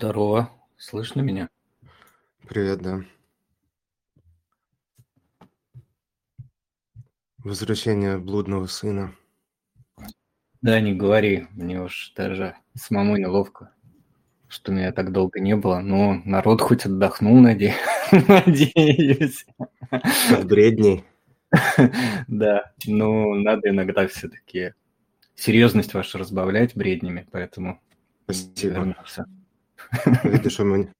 Здорово. Слышно меня? Привет, да. Возвращение блудного сына. Да, не говори. Мне уж даже самому неловко, что меня так долго не было. Но народ хоть отдохнул, наде... надеюсь. От бредней. Да, ну, надо иногда все-таки серьезность вашу разбавлять бреднями, поэтому Спасибо. вернулся. Видишь, у меня,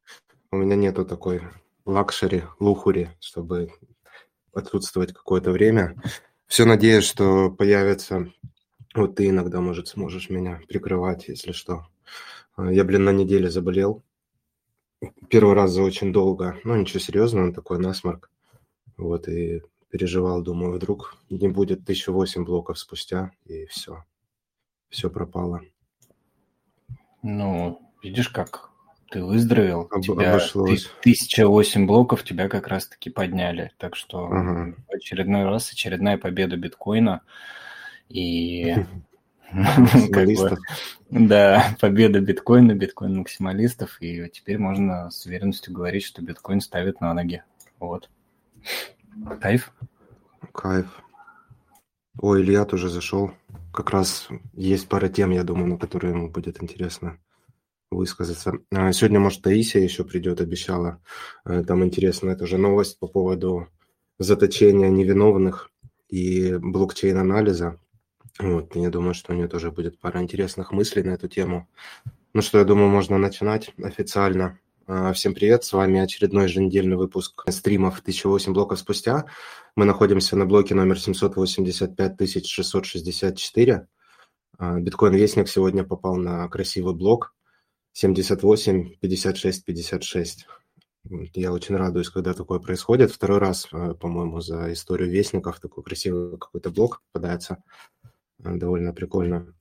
у меня нету такой luxury, luxury, чтобы отсутствовать какое-то время. Все надеюсь, что появится... Вот ты иногда, может, сможешь меня прикрывать, если что. Я, блин, на неделе заболел. Первый раз за очень долго. Ну, ничего серьезного, такой насморк. Вот, и переживал, думаю, вдруг не будет 1008 блоков спустя, и все. Все пропало. Ну, видишь, как ты выздоровел, Об- тебя обошлось. ты- 1008 блоков тебя как раз-таки подняли. Так что Ага. в очередной раз очередная победа биткоина. И бы, да, победа биткоина, биткоин максималистов. И теперь можно с уверенностью говорить, что биткоин ставит на ноги. Вот. Кайф. Кайф. Ой, Илья тоже зашел. Как раз есть пара тем, я думаю, на которые ему будет интересно высказаться. А, Сегодня, может, Таисия еще придет, обещала. Э, Там интересная тоже новость по поводу заточения невиновных и блокчейн-анализа. Вот, я думаю, что у нее тоже будет пара интересных мыслей на эту тему. Ну что, я думаю, можно начинать официально. А, Всем привет, с вами очередной еженедельный выпуск стримов 1008 блоков спустя. Мы находимся на блоке номер 785 А, Биткоин-вестник сегодня попал на красивый блок 78 56 56. Вот, Я очень радуюсь, когда такое происходит. Второй раз, э, по-моему, за историю вестников такой красивый какой-то блок попадается. Э, Довольно прикольно.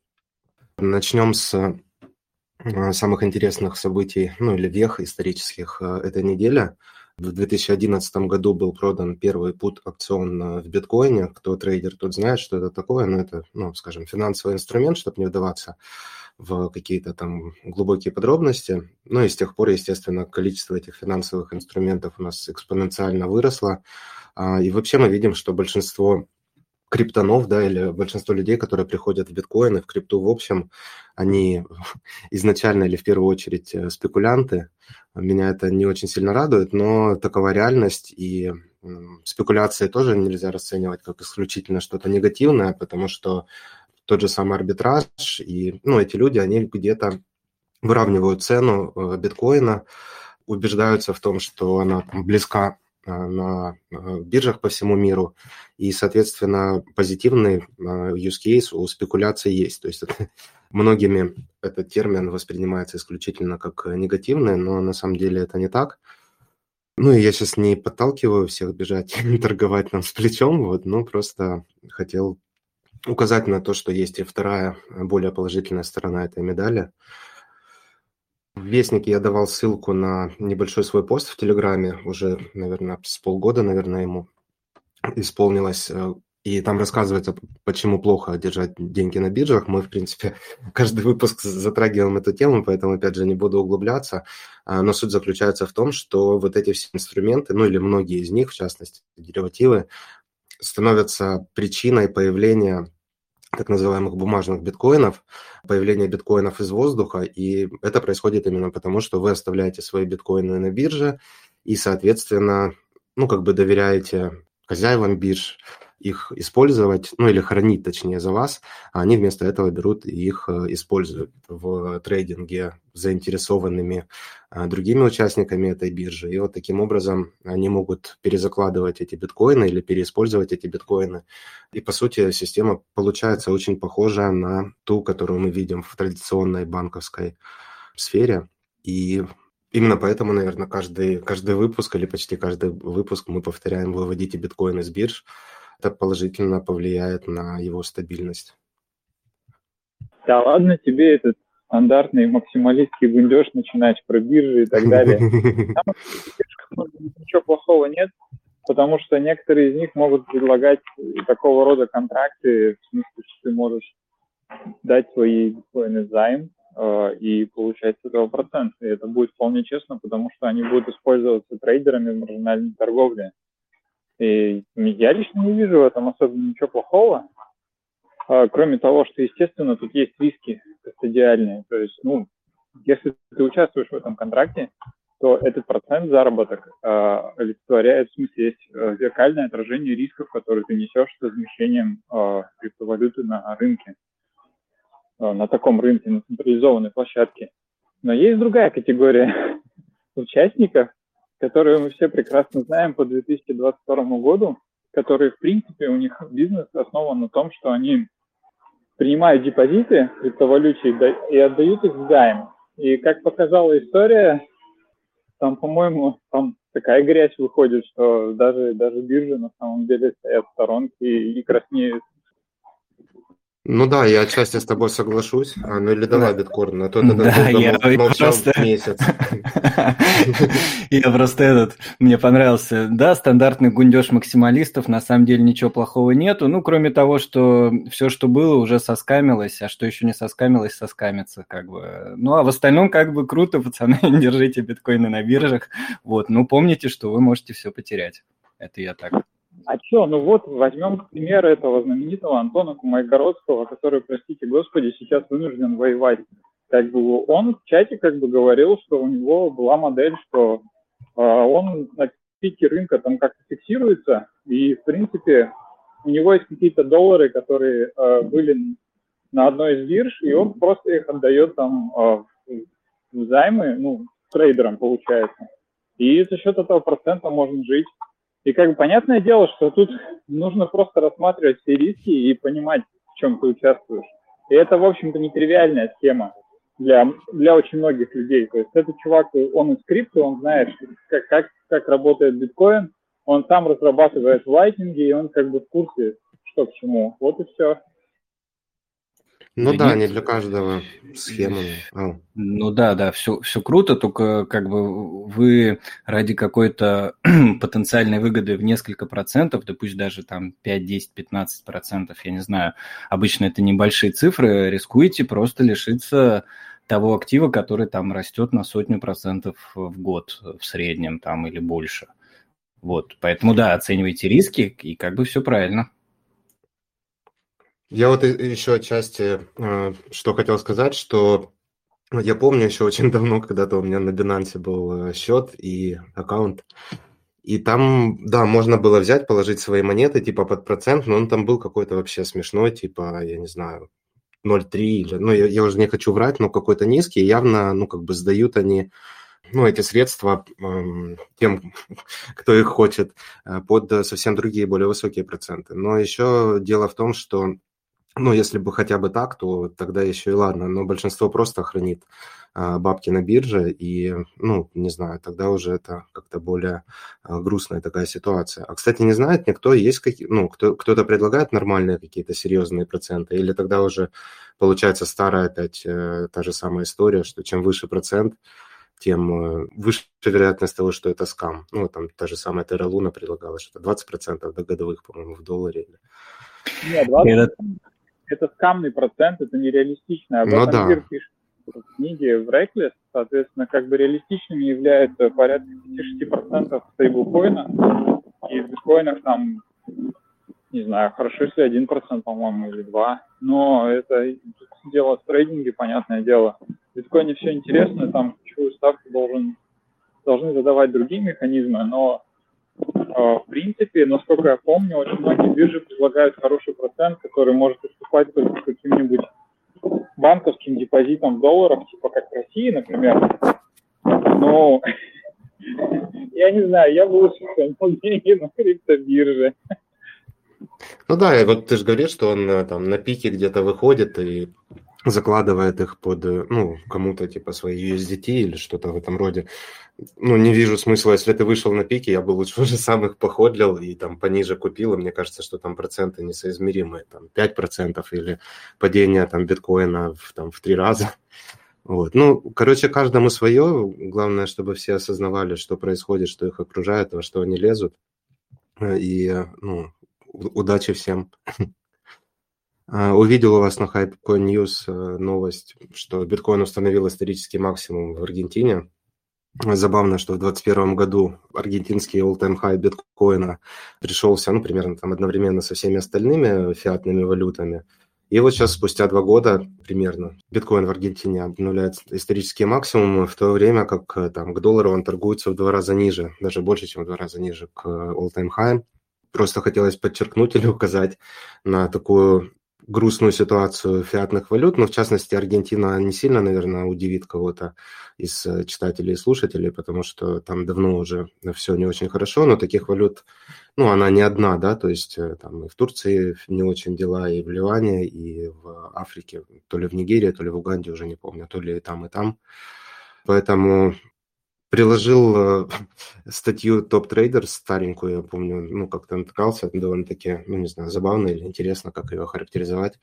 Начнем с э, самых интересных событий, ну или вех исторических этой недели. В 2011 году был продан первый пут опцион в биткоине. Кто трейдер, тот знает, что это такое. Но это, ну, скажем, финансовый инструмент, чтобы не вдаваться в какие-то там глубокие подробности. Ну и с тех пор, естественно, количество этих финансовых инструментов у нас экспоненциально выросло. А, И вообще мы видим, что большинство криптонов, да, или большинство людей, которые приходят в биткоин и в крипту в общем, они изначально или в первую очередь э, спекулянты. Меня это не очень сильно радует, но такова реальность, и спекуляции тоже нельзя расценивать как исключительно что-то негативное, потому что тот же самый арбитраж, и ну, эти люди, они где-то выравнивают цену э, биткоина, убеждаются в том, что она близка э, на э, биржах по всему миру, и, соответственно, позитивный use case у спекуляции есть. То есть это, многими этот термин воспринимается исключительно как негативный, но на самом деле это не так. Ну, и я сейчас не подталкиваю всех бежать торговать нам с плечом, вот, но просто хотел указать на то, что есть и вторая, э, более положительная сторона этой медали. В Вестнике я давал ссылку на небольшой свой пост в Телеграме, уже, наверное, с полгода, наверное, ему исполнилось. э, И там рассказывается, почему плохо держать деньги на биржах. Мы, в принципе, каждый выпуск затрагиваем эту тему, поэтому, опять же, не буду углубляться. А, Но суть заключается в том, что вот эти все инструменты, ну или многие из них, в частности, деривативы, становятся причиной появления так называемых бумажных биткоинов, появления биткоинов из воздуха, и это происходит именно потому, что вы оставляете свои биткоины на бирже и, соответственно, ну, как бы доверяете хозяевам бирж их использовать, ну, или хранить, точнее, за вас, а они вместо этого берут и их э, используют в трейдинге заинтересованными а, другими участниками этой биржи. И вот таким образом они могут перезакладывать эти биткоины или переиспользовать эти биткоины. И, по сути, система получается очень похожая на ту, которую мы видим в традиционной банковской сфере. И именно поэтому, наверное, каждый, каждый выпуск или почти каждый выпуск мы повторяем «выводите биткоин из бирж». Это положительно повлияет на его стабильность. Да ладно тебе этот стандартный максималистский гундеж начинать про биржи и так далее. Там ничего плохого нет, потому что некоторые из них могут предлагать такого рода контракты, в смысле, что ты можешь дать свои биткоины займ, э, и получать с этого процент. И это будет вполне честно, потому что они будут использоваться трейдерами в маржинальной торговле. И я лично не вижу в этом особенно ничего плохого, э, кроме того, что, естественно, тут есть риски кастодиальные. То есть, ну, если ты участвуешь в этом контракте, то этот процент заработок э, олицетворяет, в смысле, есть э, зеркальное отражение рисков, которые ты несешь с размещением э, криптовалюты на рынке, э, на таком рынке, на централизованной площадке. Но есть другая категория участников, которые мы все прекрасно знаем по 2022 году, которые, в принципе, у них бизнес основан на том, что они принимают депозиты в криптовалюте и отдают их в займ. И как показала история, там, по-моему, там такая грязь выходит, что даже, даже биржи на самом деле стоят в сторонке и краснеют ну да, я отчасти с тобой соглашусь. А, ну или давай да. биткоин, а то ты да, я молчал просто... месяц. Я просто этот, мне понравился, да, стандартный гундеж максималистов, на самом деле ничего плохого нету, ну, кроме того, что все, что было, уже соскамилось, а что еще не соскамилось, соскамится, как бы. Ну, а в остальном, как бы, круто, пацаны, держите биткоины на биржах, вот, ну, помните, что вы можете все потерять. Это я так а что, ну вот возьмем пример этого знаменитого Антона Кумайгородского, который, простите господи, сейчас вынужден воевать. Как бы он в чате как бы говорил, что у него была модель, что э, он на пике рынка там как-то фиксируется, и в принципе у него есть какие-то доллары, которые э, были на одной из бирж, и он просто их отдает там э, в займы, ну, трейдерам получается. И за счет этого процента можно жить. И как бы понятное дело, что тут нужно просто рассматривать все риски и понимать, в чем ты участвуешь. И это, в общем-то, нетривиальная схема для, для очень многих людей. То есть этот чувак, он из крипты, он знает, как, как, как работает биткоин, он сам разрабатывает лайтинги, и он как бы в курсе, что к чему. Вот и все. Ну да, не для каждого схема. А. Ну да, да, все, все круто, только как бы вы ради какой-то потенциальной выгоды в несколько процентов, да пусть даже там 5, 10, 15 процентов, я не знаю, обычно это небольшие цифры, рискуете просто лишиться того актива, который там растет на сотню процентов в год в среднем там или больше. Вот, поэтому да, оценивайте риски и как бы все правильно. Я вот еще отчасти э, что хотел сказать, что я помню еще очень давно, когда-то у меня на Binance был э, счет и аккаунт, и там, да, можно было взять, положить свои монеты, типа под процент, но он там был какой-то вообще смешной, типа, я не знаю, 0,3 или, ну, я, я уже не хочу врать, но какой-то низкий, явно, ну, как бы сдают они, ну, эти средства э, тем, кто их хочет, э, под совсем другие, более высокие проценты. Но еще дело в том, что ну, если бы хотя бы так, то тогда еще и ладно. Но большинство просто хранит а, бабки на бирже, и, ну, не знаю, тогда уже это как-то более а, грустная такая ситуация. А, кстати, не знает никто, есть какие, ну, кто, кто-то предлагает нормальные какие-то серьезные проценты, или тогда уже получается старая опять э, та же самая история, что чем выше процент, тем э, выше вероятность того, что это скам. Ну, там та же самая Терра Луна предлагала, что 20% до годовых, по-моему, в долларе. Нет, 20% это скамный процент, это нереалистично. Об ну, этом да. пишет в книге в Reckless, соответственно, как бы реалистичными является порядка 5-6% стейблкоина, и в биткоинах там, не знаю, хорошо, если 1%, по-моему, или 2%, но это дело в трейдинге, понятное дело. В биткоине все интересно, там ключевую ставку должен, должны задавать другие механизмы, но а, в принципе, насколько я помню, очень многие биржи предлагают хороший процент, который может уступать только каким-нибудь банковским депозитам в долларах, типа как в России, например. Но я не знаю, я бы лучше хранил деньги на криптобирже. Ну да, вот ты же говоришь, что он э, там на пике где-то выходит и закладывает их под, э, ну, кому-то типа свои USDT или что-то в этом роде. Ну, не вижу смысла, если ты вышел на пике, я бы лучше уже сам их походлил и там пониже купил, и мне кажется, что там проценты несоизмеримые, там 5% или падение там биткоина в, там, в три раза. Вот. Ну, короче, каждому свое. Главное, чтобы все осознавали, что происходит, что их окружает, во что они лезут. И, ну, удачи всем. А, увидел у вас на Hypecoin News э, новость, что биткоин установил исторический максимум в Аргентине. Забавно, что в 2021 году аргентинский all-time high биткоина пришелся, ну, примерно там одновременно со всеми остальными фиатными валютами. И вот сейчас, спустя два года примерно, биткоин в Аргентине обновляет исторические максимумы, в то время как э, там к доллару он торгуется в два раза ниже, даже больше, чем в два раза ниже к all-time high. Просто хотелось подчеркнуть или указать на такую грустную ситуацию фиатных валют, но в частности Аргентина не сильно, наверное, удивит кого-то из э, читателей и слушателей, потому что там давно уже все не очень хорошо, но таких валют, ну, она не одна, да, то есть э, там и в Турции не очень дела, и в Ливане, и в Африке, то ли в Нигерии, то ли в Уганде, уже не помню, то ли и там, и там. Поэтому приложил э, статью Топ Трейдер старенькую, я помню, ну, как-то натыкался, довольно-таки, ну, не знаю, забавно или интересно, как ее характеризовать.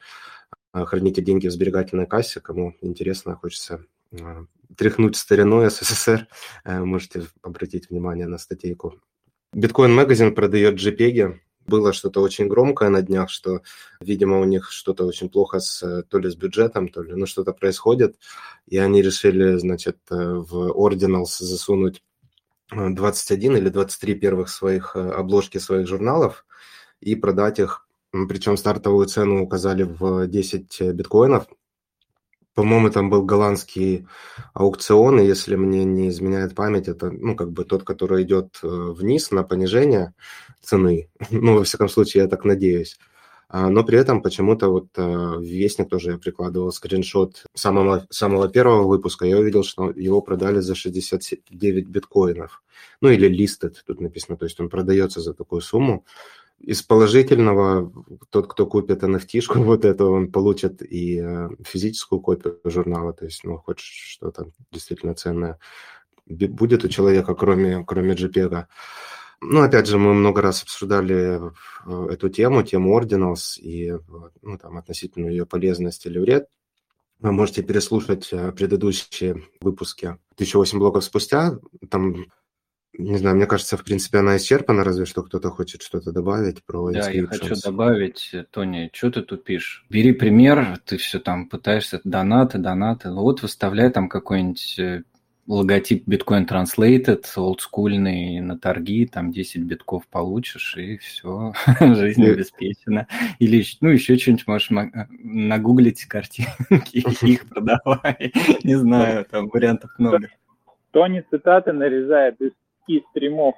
А, храните деньги в сберегательной кассе, кому интересно, хочется э, тряхнуть стариной СССР, э, можете обратить внимание на статейку. Биткоин Магазин продает JPEG, было что-то очень громкое на днях, что, видимо, у них что-то очень плохо с, то ли с бюджетом, то ли, ну, что-то происходит, и они решили, значит, э, в Ordinals засунуть 21 э, или 23 первых своих э, обложки своих журналов и продать их, причем стартовую цену указали в 10 биткоинов, по-моему, там был голландский аукцион, и если мне не изменяет память, это, ну, как бы тот, который идет э, вниз на понижение цены. Ну, во всяком случае, я так надеюсь. А, но при этом почему-то вот э, Вестник тоже я прикладывал скриншот самого, самого первого выпуска. Я увидел, что его продали за 69 биткоинов. Ну, или listed, тут написано. То есть он продается за такую сумму из положительного, тот, кто купит NFT-шку вот эту, он получит и э, физическую копию журнала, то есть, ну, хоть что-то действительно ценное будет у человека, кроме, кроме JPEG. Ну, опять же, мы много раз обсуждали э, эту тему, тему Ordinals и ну, там, относительно ее полезность или вред. Вы можете переслушать э, предыдущие выпуски 1008 блоков спустя. Там не знаю, мне кажется, в принципе, она исчерпана, разве что кто-то хочет что-то добавить про Да, я хочу добавить, Тони, что ты тупишь? Бери пример, ты все там пытаешься, донаты, донаты, вот выставляй там какой-нибудь э, логотип Bitcoin Translated, олдскульный, на торги, там 10 битков получишь, и все, жизнь обеспечена. Или, ну, еще что-нибудь можешь нагуглить картинки, их продавай. Не знаю, там вариантов много. Тони цитаты нарезает из и стримов.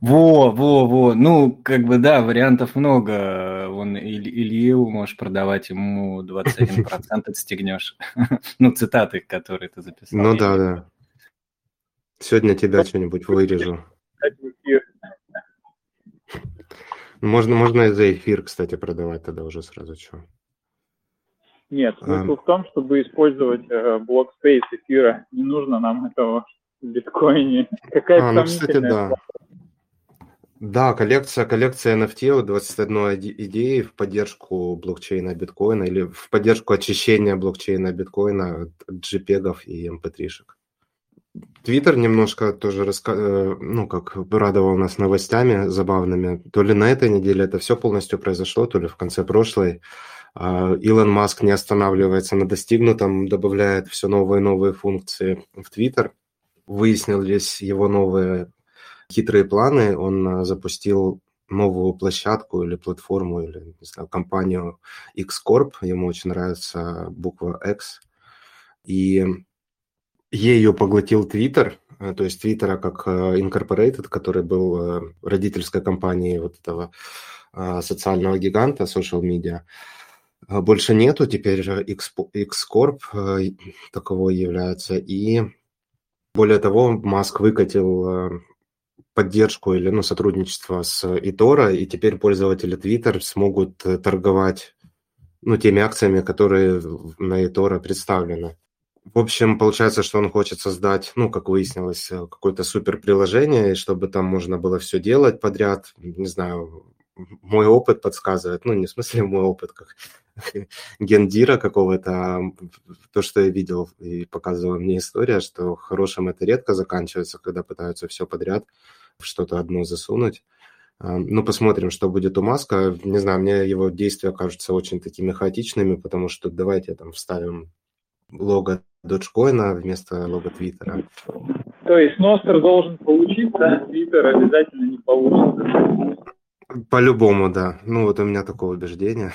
Во, во, во. Ну, как бы, да, вариантов много. Вон Иль, Илью можешь продавать, ему 21% отстегнешь. ну, цитаты, которые ты записал. Ну, да, да. Сегодня тебя что-нибудь вырежу. Можно, можно и за эфир, кстати, продавать тогда уже сразу что. Нет, смысл а... в том, чтобы использовать э, blockspace эфира. Не нужно нам этого биткоине. Какая а, ну, кстати, да. Да, коллекция, коллекция NFT от 21 идеи в поддержку блокчейна биткоина или в поддержку очищения блокчейна биткоина от JPEG и MP3-шек. Твиттер немножко тоже, раска... Э, ну, как радовал нас новостями забавными. То ли на этой неделе это все полностью произошло, то ли в конце прошлой. А, Илон Маск не останавливается на достигнутом, добавляет все новые и новые функции в Твиттер выяснились его новые хитрые планы, он э, запустил новую площадку или платформу, или, не знаю, компанию X-Corp, ему очень нравится буква X, и ею поглотил Twitter, э, то есть Twitter как э, Incorporated, который был родительской компанией вот этого социального гиганта, social media, больше нету, теперь X-Corp таковой является, и более того, Маск выкатил э, поддержку или ну, сотрудничество с Итора, и теперь пользователи Twitter смогут э, торговать ну, теми акциями, которые на Итора представлены. В общем, получается, что он хочет создать, ну, как выяснилось, э, какое-то супер приложение, чтобы там можно было все делать подряд. Не знаю, мой опыт подсказывает, ну, не в смысле мой опыт, как гендира какого-то, а то, что я видел и показывала мне история, что хорошим это редко заканчивается, когда пытаются все подряд в что-то одно засунуть. Ну, посмотрим, что будет у Маска. Не знаю, мне его действия кажутся очень такими хаотичными, потому что давайте там вставим лого Dogecoin вместо лого Твиттера. То есть Ностер должен получиться, Твиттер обязательно не получится. По-любому, да. Ну, вот у меня такое убеждение.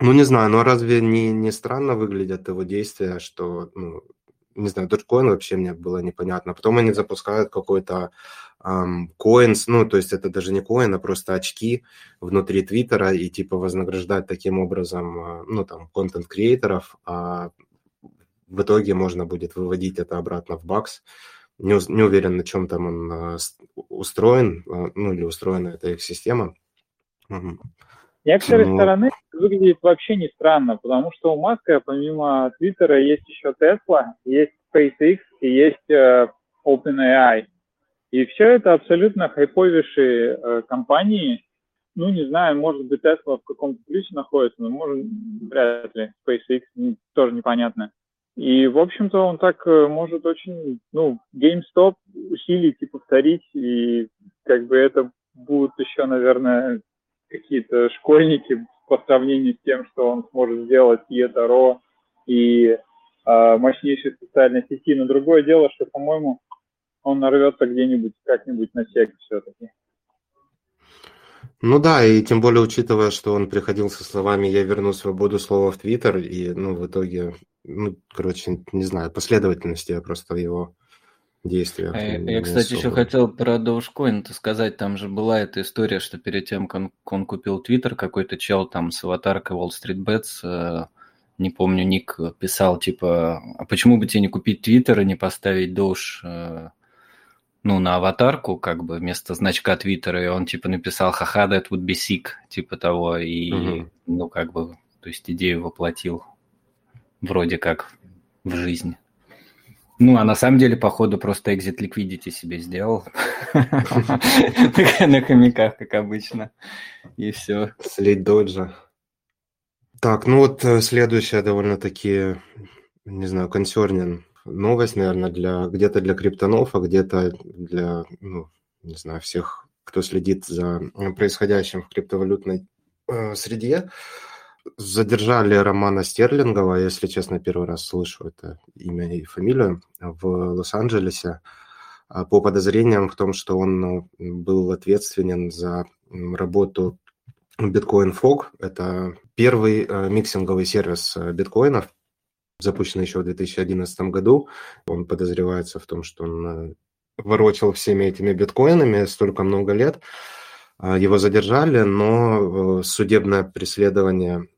Ну, не знаю, но разве не, не странно выглядят его действия, что, ну, не знаю, Dogecoin вообще мне было непонятно. Потом они запускают какой-то coins, ну, то есть это даже не коин, а просто очки внутри Твиттера и типа вознаграждать таким образом, а, ну, там, контент-креаторов, а в итоге можно будет выводить это обратно в бакс. Не, не уверен, на чем там он а, устроен, а, ну, или устроена эта их система. Некоторые ну... стороны выглядит вообще не странно, потому что у Маска помимо Твиттера есть еще Tesla, есть SpaceX и есть э, OpenAI. И все это абсолютно хайповейшие э, компании. Ну, не знаю, может быть, Tesla в каком-то ключе находится, но может, вряд ли. SpaceX тоже непонятно. И, в общем-то, он так э, может очень, ну, GameStop усилить и повторить, и как бы это будут еще, наверное, какие-то школьники по сравнению с тем, что он сможет сделать и это РО, и э, мощнейшей социальной сети. Но другое дело, что, по-моему, он нарвется где-нибудь, как-нибудь на сект все-таки. Ну да, и тем более учитывая, что он приходил со словами «я верну свободу слова в Твиттер», и, ну, в итоге, ну, короче, не знаю, последовательности я просто его действиях. Я, я кстати, особо. еще хотел про Dogecoin сказать. Там же была эта история, что перед тем, как он, он купил Твиттер, какой-то чел там с аватаркой Wall Street Bets, э, не помню, ник писал, типа, а почему бы тебе не купить Твиттер и не поставить Doge, э, ну, на аватарку, как бы, вместо значка Твиттера, и он, типа, написал, ха-ха, that would be sick, типа того, и, угу. ну, как бы, то есть идею воплотил вроде как в жизнь. Ну, а на самом деле, походу, просто exit liquidity себе сделал. На хомяках, как обычно. И все. Слить доджа. Так, ну вот э, следующая довольно-таки, не знаю, консернин новость, наверное, для где-то для криптонов, а где-то для, ну, не знаю, всех, кто следит за происходящим в криптовалютной э, среде. Задержали Романа Стерлингова, если честно, первый раз слышу это имя и фамилию, в Лос-Анджелесе а, по подозрениям в том, что он ну, был ответственен за работу Bitcoin Fog. Это первый э, миксинговый сервис э, биткоинов, запущенный еще в 2011 году. Он подозревается в том, что он э, ворочал всеми этими биткоинами столько много лет. А, его задержали, но судебное преследование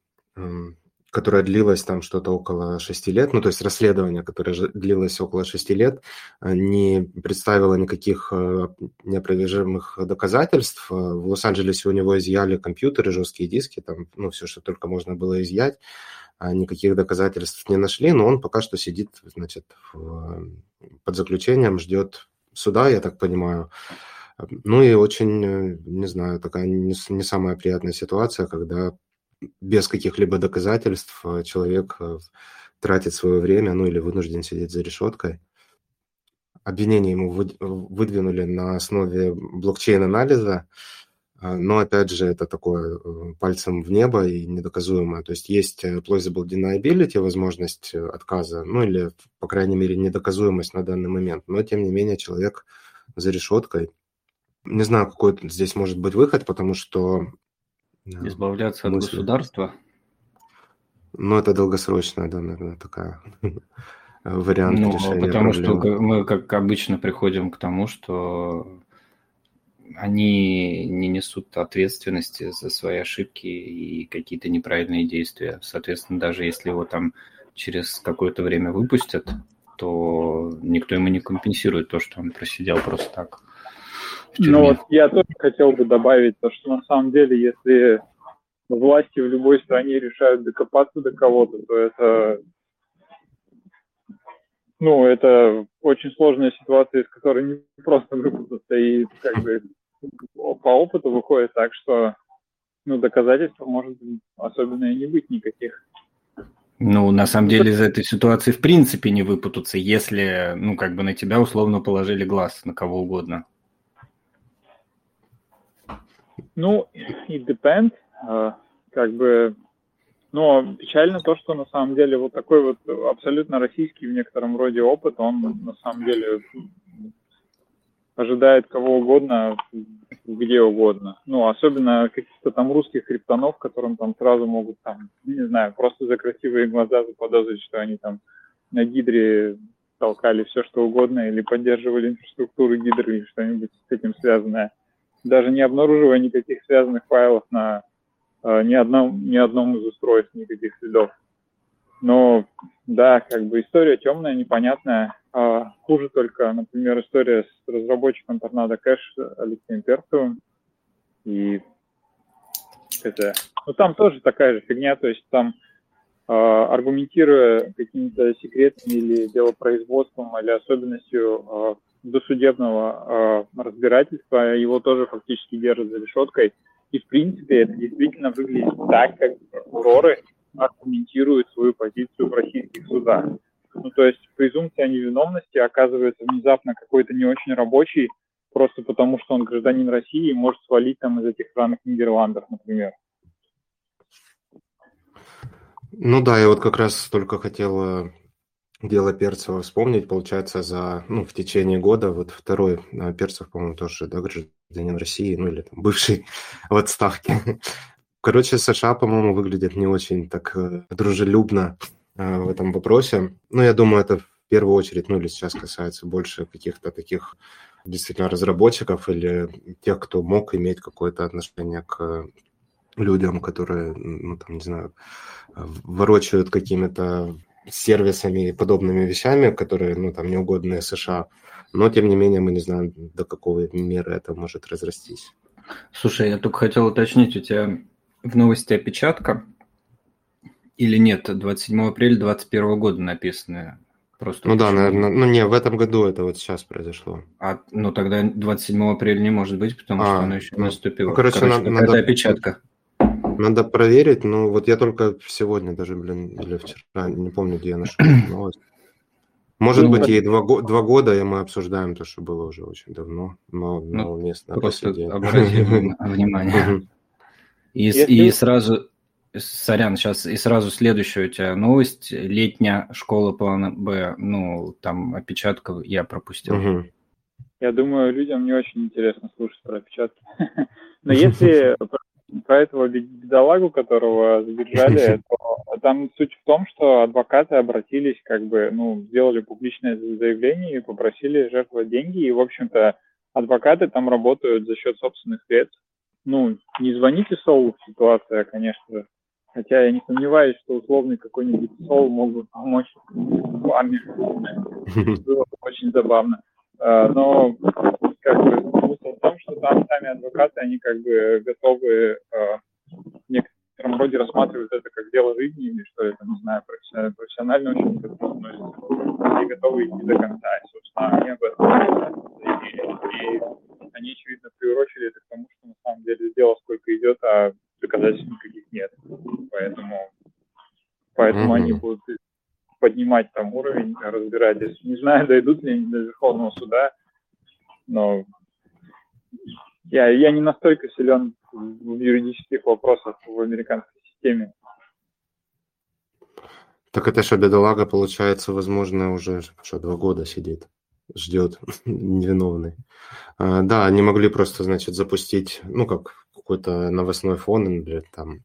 которая длилась там что-то около шести лет, ну, то есть расследование, которое длилось около шести лет, э, не представило никаких э, неопровержимых доказательств. Э, в Лос-Анджелесе у него изъяли компьютеры, жесткие диски, там, ну, все, что только можно было изъять. А никаких доказательств не нашли, но он пока что сидит, значит, под заключением, ждет суда, я так понимаю. Ну и очень, не знаю, такая не, не самая приятная ситуация, когда без каких-либо доказательств э, человек э, тратит свое время, ну или вынужден сидеть за решеткой. Обвинение ему выдвинули на основе блокчейн-анализа, э, но, опять же, это такое пальцем в небо и недоказуемое. То есть есть plausible deniability, возможность отказа, ну или, по крайней мере, недоказуемость на данный момент. Но, тем не менее, человек за решеткой. Не знаю, какой здесь может быть выход, потому что Избавляться от государства? Ну, это долгосрочная, да, наверное, такая вариант ну, решения Потому проблемы. что мы, как обычно, приходим к тому, что они не несут ответственности за свои ошибки и какие-то неправильные действия. Соответственно, даже если его там через какое-то время выпустят, то никто ему не компенсирует то, что он просидел просто так. Ну вот я тоже хотел бы добавить то, что на самом деле, если власти в любой стране решают докопаться до кого-то, то это ну, это очень сложная ситуация, из которой не просто выпутаться. И как бы по опыту выходит так, что ну, доказательств может особенно и не быть никаких. Ну, на самом деле из этой ситуации в принципе не выпутаться, если, ну, как бы на тебя условно положили глаз, на кого угодно. Ну, it depends. А, как бы, но печально то, что на самом деле вот такой вот абсолютно российский в некотором роде опыт, он на самом деле ожидает кого угодно, где угодно. Ну, особенно каких-то там русских криптонов, которым там сразу могут там, не знаю, просто за красивые глаза заподозрить, что они там на гидре толкали все, что угодно, или поддерживали инфраструктуру гидры, или что-нибудь с этим связанное. Даже не обнаруживая никаких связанных файлов на э, ни, одном, ни одном из устройств, никаких следов. Но да, как бы история темная, непонятная. А хуже только, например, история с разработчиком Торнадо Кэш Алексеем Перцевым. И это... Ну, там тоже такая же фигня, то есть там а, аргументируя какими-то секретами или делопроизводством или особенностью а, досудебного а, разбирательства, его тоже фактически держат за решеткой. И, в принципе, это действительно выглядит так, как прокуроры аргументируют свою позицию в российских судах. Ну, то есть презумпция невиновности оказывается внезапно какой-то не очень рабочий, просто потому что он гражданин России и может свалить там из этих странных Нидерландов, например. Ну да, я вот как раз только хотел дело Перцева вспомнить. Получается, за, ну, в течение года, вот второй а, Перцев, по-моему, тоже, да, гражданин России, ну или там бывший в отставке. Короче, США, по-моему, выглядят не очень так э, дружелюбно э, в этом вопросе. Ну, я думаю, это в первую очередь, ну или сейчас касается больше каких-то таких действительно разработчиков или тех, кто мог иметь какое-то отношение к людям, которые, ну, там, не знаю, ворочают какими-то сервисами и подобными вещами, которые, ну, там, неугодные США. Но, тем не менее, мы не знаем, до какого меры это может разрастись. Слушай, я только хотел уточнить, у тебя в новости опечатка или нет? 27 апреля 2021 года написано. Просто ну да, наверное, ну не, в этом году это вот сейчас произошло. А, ну тогда 27 апреля не может быть, потому а, что оно еще ну, наступило. Ну, короче, короче надо, надо опечатка. Надо проверить, ну вот я только сегодня даже, блин, или вчера, не помню, где я нашел новость. Может ну, быть, ей два, два года, и мы обсуждаем то, что было уже очень давно, но, но ну, местно Просто обрати внимание. И, и сразу, сорян, сейчас, и сразу следующая у тебя новость. Летняя школа плана Б, ну, там опечатка я пропустил. Угу. Я думаю, людям не очень интересно слушать про опечатки. Но если про этого бедолагу, которого задержали, то там суть в том, что адвокаты обратились, как бы, ну, сделали публичное заявление и попросили жертвовать деньги, и, в общем-то, адвокаты там работают за счет собственных средств. Ну, не звоните Соулу в ситуации, конечно. Хотя я не сомневаюсь, что условный какой-нибудь Соул мог бы помочь вами. Было бы очень забавно. А, но как бы смысл в том, что там сами адвокаты, они как бы готовы э, в некотором роде рассматривают это как дело жизни или что это, не знаю, профессионально очень относятся и готовы идти до конца. И, собственно, они об этом и, и они, очевидно, приурочили это к тому, что на самом деле дело сколько идет, а доказательств никаких нет. Поэтому, поэтому mm-hmm. они будут поднимать там уровень, разбирать. Не знаю, дойдут ли они до Верховного суда, но я, я не настолько силен в юридических вопросах в американской системе. Так это что, бедолага, получается, возможно, уже что, два года сидит, ждет невиновный. А, да, они могли просто, значит, запустить, ну, как какой-то новостной фон, или там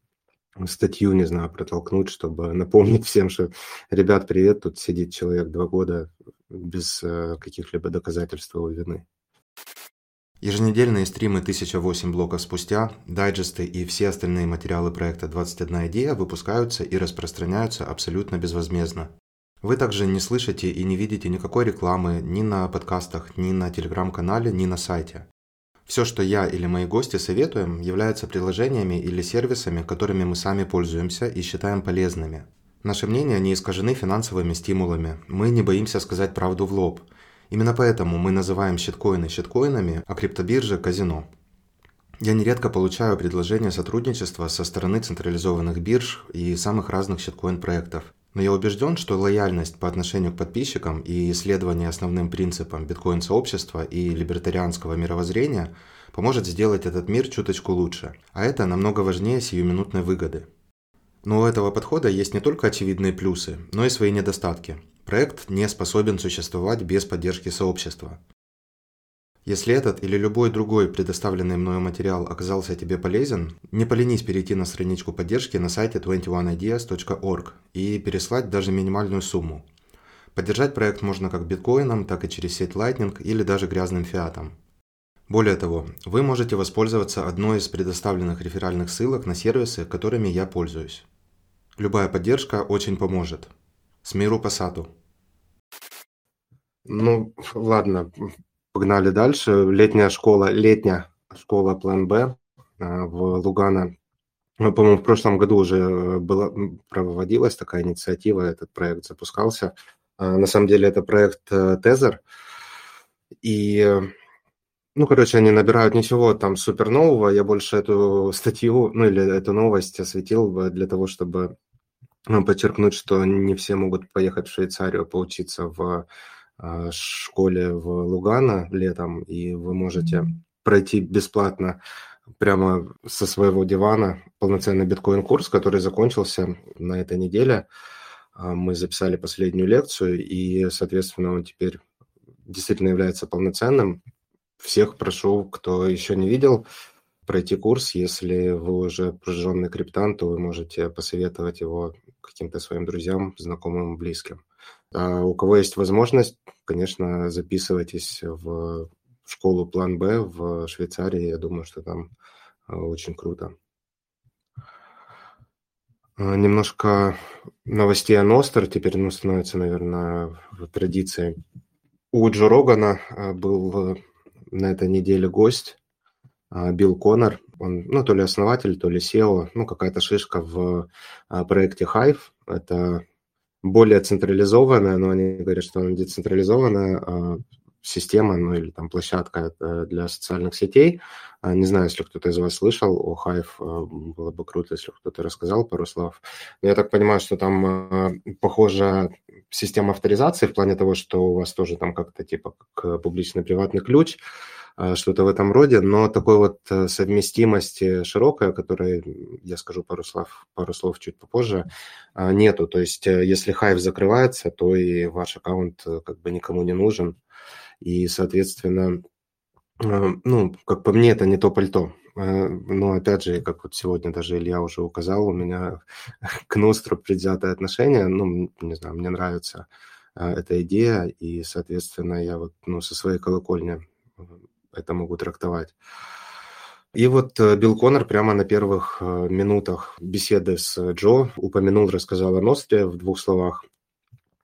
статью, не знаю, протолкнуть, чтобы напомнить всем, что, ребят, привет, тут сидит человек два года без э, каких-либо доказательств его вины. Еженедельные стримы 1008 блоков спустя, дайджесты и все остальные материалы проекта 21 идея выпускаются и распространяются абсолютно безвозмездно. Вы также не слышите и не видите никакой рекламы ни на подкастах, ни на телеграм-канале, ни на сайте. Все, что я или мои гости советуем, являются приложениями или сервисами, которыми мы сами пользуемся и считаем полезными. Наши мнения не искажены финансовыми стимулами. Мы не боимся сказать правду в лоб – Именно поэтому мы называем щиткоины щиткоинами, а криптобиржи – казино. Я нередко получаю предложения сотрудничества со стороны централизованных бирж и самых разных щиткоин-проектов. Но я убежден, что лояльность по отношению к подписчикам и исследование основным принципам биткоин-сообщества и либертарианского мировоззрения поможет сделать этот мир чуточку лучше, а это намного важнее сиюминутной выгоды. Но у этого подхода есть не только очевидные плюсы, но и свои недостатки. Проект не способен существовать без поддержки сообщества. Если этот или любой другой предоставленный мною материал оказался тебе полезен, не поленись перейти на страничку поддержки на сайте 21ideas.org и переслать даже минимальную сумму. Поддержать проект можно как биткоином, так и через сеть Lightning или даже грязным фиатом. Более того, вы можете воспользоваться одной из предоставленных реферальных ссылок на сервисы, которыми я пользуюсь. Любая поддержка очень поможет. С миру по сату. Ну, ладно, Погнали дальше. Летняя школа, летняя школа План Б а, в Лугано. Ну, по-моему, в прошлом году уже э, была, проводилась такая инициатива, этот проект запускался. А, на самом деле это проект э, Тезер. И, ну, короче, они набирают ничего там супер нового. Я больше эту статью, ну, или эту новость осветил для того, чтобы подчеркнуть, что не все могут поехать в Швейцарию поучиться в а, школе в Лугано летом, и вы можете пройти бесплатно прямо со своего дивана полноценный биткоин-курс, который закончился на этой неделе. А, мы записали последнюю лекцию, и, соответственно, он теперь действительно является полноценным. Всех прошу, кто еще не видел, пройти курс. Если вы уже прожженный криптант, то вы можете посоветовать его каким-то своим друзьям, знакомым, близким. А у кого есть возможность, конечно, записывайтесь в школу План Б в Швейцарии. Я думаю, что там а, очень круто. А, немножко новостей о Ностер теперь ну, становится, наверное, в традиции. У Джо Рогана а, был на этой неделе гость Билл Коннор. Он, ну, то ли основатель, то ли SEO, ну, какая-то шишка в проекте Hive. Это более централизованная, но они говорят, что она децентрализованная а, система, ну или там площадка э, для социальных сетей. А, не знаю, если кто-то из вас слышал о Hive, а, было бы круто, если кто-то рассказал пару слов. Я так понимаю, что там похожа система авторизации в плане того, что у вас тоже там как-то типа как публичный-приватный ключ, а, что-то в этом роде, но такой вот э, совместимости широкой, о которой я скажу пару слов, пару слов чуть попозже, а, нету. То есть э, если Hive закрывается, то и ваш аккаунт э, как бы никому не нужен. И, соответственно, ну, как по мне, это не то пальто. Но, опять же, как вот сегодня даже Илья уже указал, у меня к Ностру предвзятое отношение. Ну, не знаю, мне нравится эта идея, и, соответственно, я вот ну, со своей колокольни это могу трактовать. И вот э, Билл Коннор прямо на первых э, минутах беседы с Джо упомянул, рассказал о Ностре в двух словах.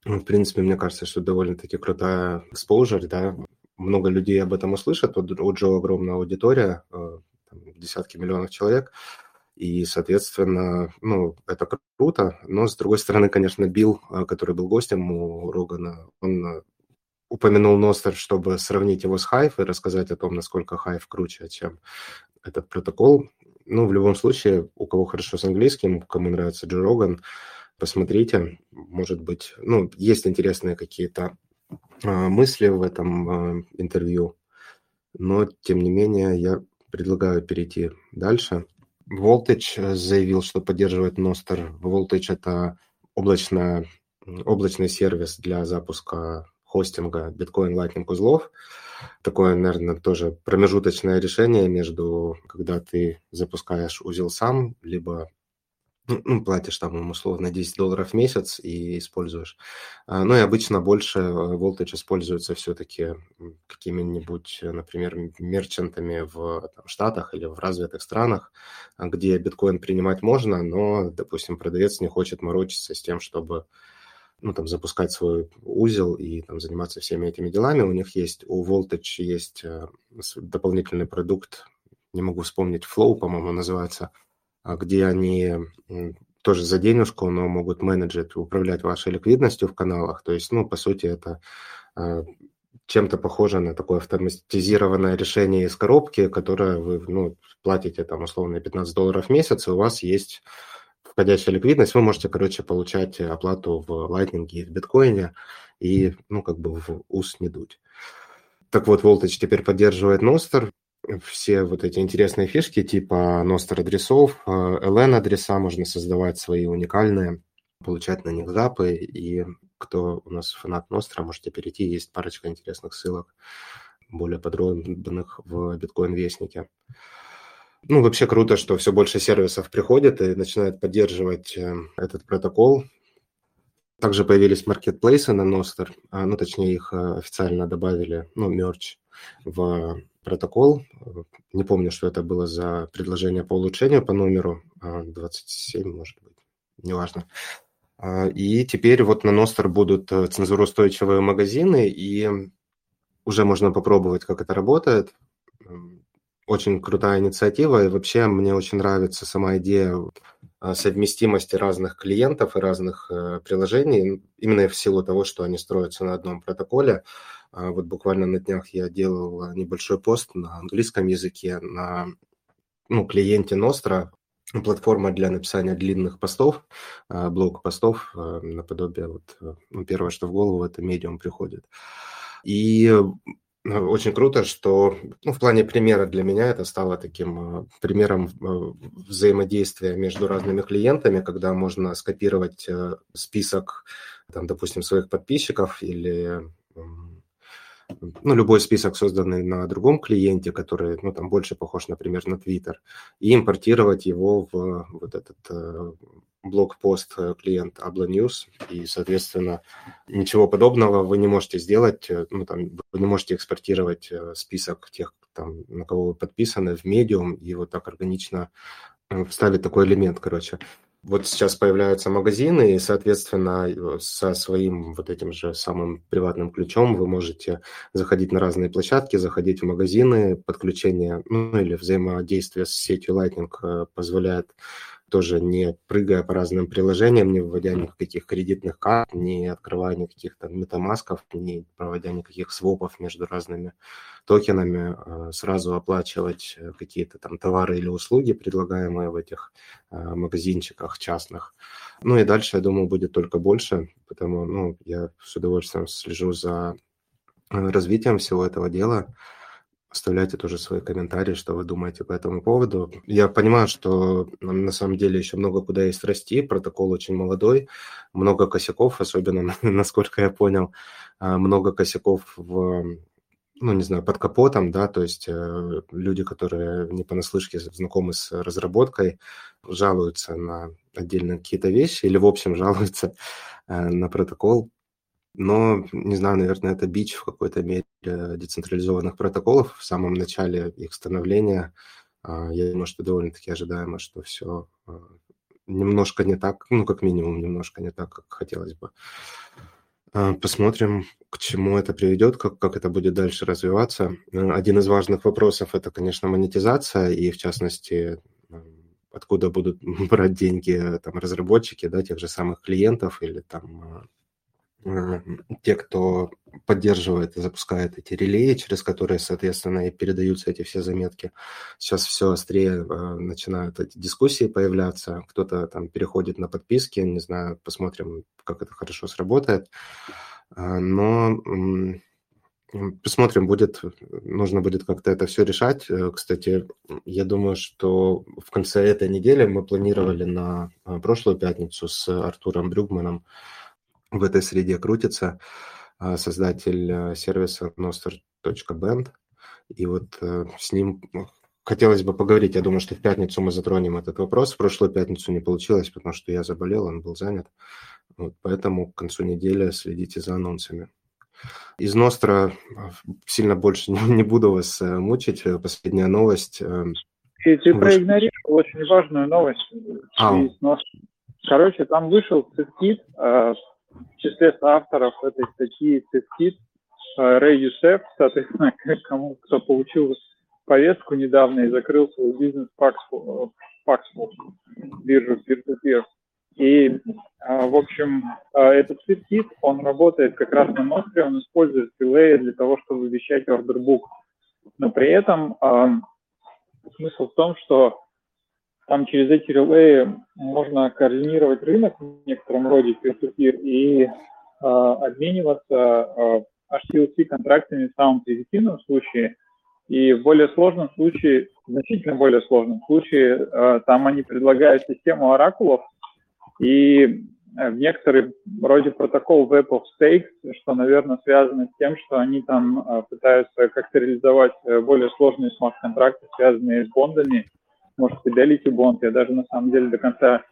В принципе, мне кажется, что довольно-таки крутая exposure, да. Много людей об этом услышат. У Джо огромная аудитория, э, десятки миллионов человек. И, соответственно, ну, это круто. Но, с другой стороны, конечно, Билл, который был гостем у Рогана, он упомянул Ностер, чтобы сравнить его с Hive и рассказать о том, насколько Hive круче, чем этот протокол. Ну, в любом случае, у кого хорошо с английским, кому нравится Джо Роган, посмотрите. Может быть, ну, есть интересные какие-то э, мысли в этом э, интервью, но, тем не менее, я предлагаю перейти дальше. Voltage заявил, что поддерживает Ностер. Voltage – это облачная, облачный сервис для запуска хостинга биткоин Lightning узлов. Такое, наверное, тоже промежуточное решение между, когда ты запускаешь узел сам, либо ну, ну платишь там условно 10 долларов в месяц и используешь. А, ну и обычно больше э, Voltage используется все-таки какими-нибудь, например, мерчантами в там, Штатах или в развитых странах, где биткоин принимать можно, но, допустим, продавец не хочет морочиться с тем, чтобы ну, там, запускать свой узел и там, заниматься всеми этими делами. У них есть, у Voltage есть э, дополнительный продукт, не могу вспомнить, Flow, по-моему, называется, а, где они тоже за денежку, но могут менеджить, управлять вашей ликвидностью в каналах. То есть, ну, по сути, это а, чем-то похоже на такое автоматизированное решение из коробки, которое вы ну, платите там условно 15 долларов в месяц, и у вас есть входящая ликвидность, вы можете, короче, получать оплату в Lightning и в биткоине и, ну, как бы в ус не дуть. Так вот, Voltage теперь поддерживает Nostr. все вот эти интересные фишки типа Ностер адресов, LN адреса можно создавать свои уникальные, получать на них запы. И кто у нас фанат Ностра, можете перейти, есть парочка интересных ссылок, более подробных в биткоин-вестнике. Ну, вообще круто, что все больше сервисов приходит и начинает поддерживать э, этот протокол. Также появились маркетплейсы на Nostr, а, ну, точнее, их э, официально добавили, ну, мерч в протокол. Не помню, что это было за предложение по улучшению по номеру 27, а, может быть, неважно. А, и теперь вот на Nostr будут э, цензуроустойчивые магазины, и уже можно попробовать, как это работает очень крутая инициатива, и вообще мне очень нравится сама идея а, совместимости разных клиентов и разных э, приложений, именно в силу того, что они строятся на одном протоколе. А, вот буквально на днях я делал небольшой пост на английском языке на ну, клиенте Nostra, платформа для написания длинных постов, а, блог-постов, наподобие вот, э, ну, первое, что в голову, это медиум приходит. И очень круто, что ну, в плане примера для меня это стало таким э, примером э, взаимодействия между разными клиентами, когда можно скопировать э, список, там, допустим, своих подписчиков или ну, любой список, созданный на другом клиенте, который, ну, там больше похож, например, на Twitter, и импортировать его в вот этот э, блокпост э, клиент Abla и, соответственно, ничего подобного вы не можете сделать, э, ну, там, вы не можете экспортировать э, список тех, там, на кого вы подписаны в Medium, и вот так органично вставить такой элемент, короче. Вот сейчас появляются магазины, и, соответственно, со своим вот этим же самым приватным ключом вы можете заходить на разные площадки, заходить в магазины, подключение, ну или взаимодействие с сетью Lightning позволяет тоже не прыгая по разным приложениям, не вводя никаких кредитных карт, не открывая никаких там метамасков, не проводя никаких свопов между разными токенами, а сразу оплачивать э, какие-то там товары или услуги, предлагаемые в этих а, магазинчиках частных. Ну и дальше, я думаю, будет только больше, потому ну, я с удовольствием слежу за э, развитием всего этого дела. Оставляйте тоже свои комментарии, что вы думаете по этому поводу. Я понимаю, что нам на самом деле еще много куда есть расти, протокол очень молодой, много косяков, особенно, насколько я понял, а, много косяков в ну, не знаю, под капотом, да, то есть э, люди, которые не понаслышке знакомы с разработкой, жалуются на отдельные какие-то вещи или, в общем, жалуются э, на протокол, но, не знаю, наверное, это бич в какой-то мере децентрализованных протоколов в самом начале их становления. А, я думаю, что довольно-таки ожидаемо, что все а, немножко не так, ну, как минимум, немножко не так, как хотелось бы. А, посмотрим, к чему это приведет, как, как это будет дальше развиваться. Один из важных вопросов – это, конечно, монетизация, и, в частности, откуда будут брать деньги там, разработчики, да, тех же самых клиентов или там те, кто поддерживает и запускает эти релеи, через которые, соответственно, и передаются эти все заметки. Сейчас все острее э, начинают эти дискуссии появляться. Кто-то там переходит на подписки, не знаю, посмотрим, как это хорошо сработает. А, но посмотрим, будет, нужно будет как-то это все решать. Э, кстати, я думаю, что в конце этой недели мы планировали на прошлую пятницу с Артуром Брюгманом в этой среде крутится, а, создатель а, сервиса noster.band. И вот э, с ним ну, хотелось бы поговорить. Я думаю, что в пятницу мы затронем этот вопрос. В прошлую пятницу не получилось, потому что я заболел, он был занят. Вот, поэтому к концу недели следите за анонсами. Из Ностра а, сильно больше не буду вас э, мучить. Последняя новость. Ты, э, ты проигнорировал очень важную новость а. Короче, там вышел цифкит в числе соавторов этой статьи цифтит э, Рэй Юсеф, соответственно, кому кто получил повестку недавно и закрыл свой бизнес Paxful, Paxful биржу peer-to-peer. И, э, в общем, э, этот цифтит, он работает как раз на Ностре, он использует релеи для того, чтобы вещать ордербук. Но при этом смысл в том, что там через эти релеи можно координировать рынок в некотором роде peer-to-peer и э, обмениваться э, HTLC контрактами в самом позитивном случае, И в более сложном случае, значительно более сложном случае, э, там они предлагают систему оракулов и в некоторый вроде протокол Web of Stakes, что, наверное, связано с тем, что они там пытаются как-то реализовать более сложные смарт-контракты, связанные с бондами, может, Fidelity бонд. Я даже на самом деле до конца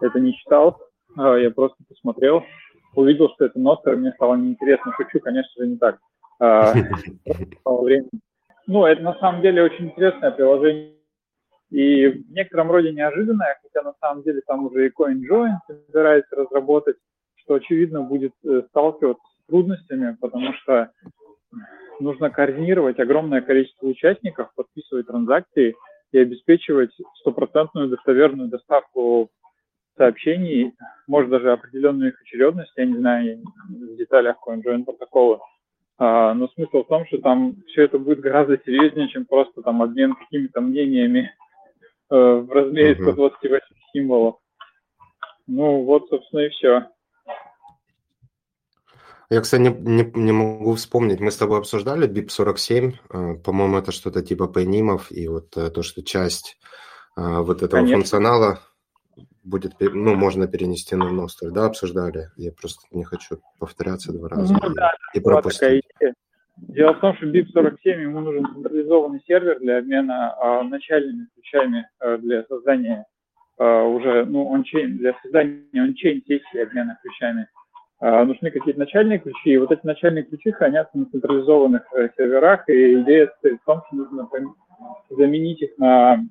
это не читал, я просто посмотрел увидел, что это нота, мне стало неинтересно. Шучу, конечно же, не так. А, ну, это на самом деле очень интересное приложение и в некотором роде неожиданное, хотя на самом деле там уже и CoinJoin собирается разработать, что, очевидно, будет э, сталкиваться с трудностями, потому что нужно координировать огромное количество участников, подписывать транзакции и обеспечивать стопроцентную достоверную доставку сообщений, может даже определенную их очередность, я не знаю в деталях CoinJoin протокола, а, но смысл в том, что там все это будет гораздо серьезнее, чем просто там обмен какими-то мнениями э, в размере uh-huh. 128 символов. Ну вот, собственно, и все. Я, кстати, не, не, не могу вспомнить. Мы с тобой обсуждали BIP-47. Э, по-моему, это что-то типа пейнимов. И вот э, то, что часть вот этого Конечно. функционала будет, ну, можно перенести на Ностер, да, обсуждали? Я просто не хочу повторяться два раза ну, и, да, и пропустить. Дело в том, что BIP47 ему нужен централизованный сервер для обмена а, начальными ключами а, для создания а, уже, ну, ончейн, для создания ончейн сессии обмена ключами. А, нужны какие-то начальные ключи, и вот эти начальные ключи хранятся на централизованных а, серверах, и идея в том, что нужно заменить их на,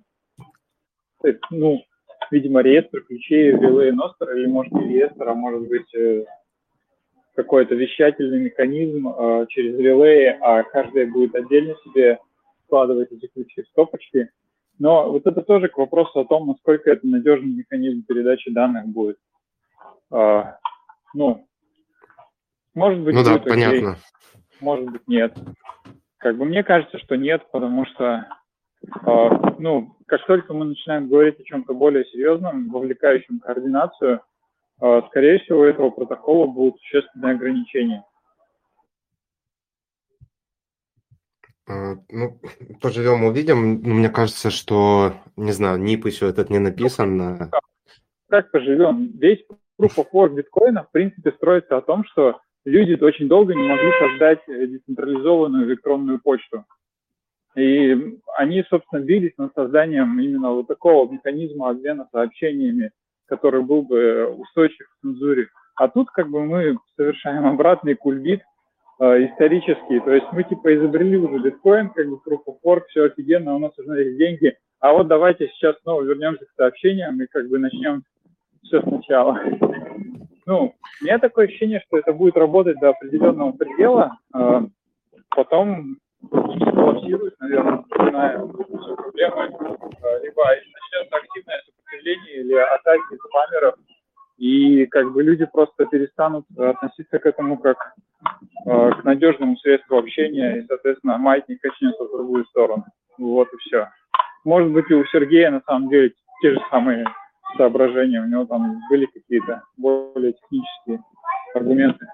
ну, видимо, реестр ключей реле Ностер, или может не реестр, а может быть э, какой-то вещательный механизм э, через реле, а каждая будет отдельно себе складывать эти ключи в стопочки. Но вот это тоже к вопросу о том, насколько это надежный механизм передачи данных будет. А, ну, может быть, ну да, понятно. может быть, нет. Как бы мне кажется, что нет, потому что а, ну, как только мы начинаем говорить о чем-то более серьезном, вовлекающем координацию, а, скорее всего, у этого протокола будут существенные ограничения. А, ну, поживем, увидим. Ну, мне кажется, что, не знаю, НИП еще этот не написан. Как поживем? Весь Proof of Work биткоина, в принципе, строится о том, что люди очень долго не могли создать децентрализованную электронную почту. И они, собственно, бились над созданием именно вот такого механизма обмена сообщениями, который был бы устойчив к цензуре. А тут как бы мы совершаем обратный кульбит э, исторический. То есть мы типа изобрели уже биткоин, как бы proof of work, все офигенно, у нас уже есть деньги. А вот давайте сейчас снова вернемся к сообщениям и как бы начнем все сначала. Ну, у меня такое ощущение, что это будет работать до определенного предела. Э, потом коллапсирует, наверное, начиная проблемы, э, либо начнется активное сопротивление или атаки спамеров, и как бы люди просто перестанут относиться к этому как э, к надежному средству общения, и, соответственно, маятник качнется в другую сторону. Вот и все. Может быть, и у Сергея на самом деле те же самые соображения, у него там были какие-то более технические аргументы.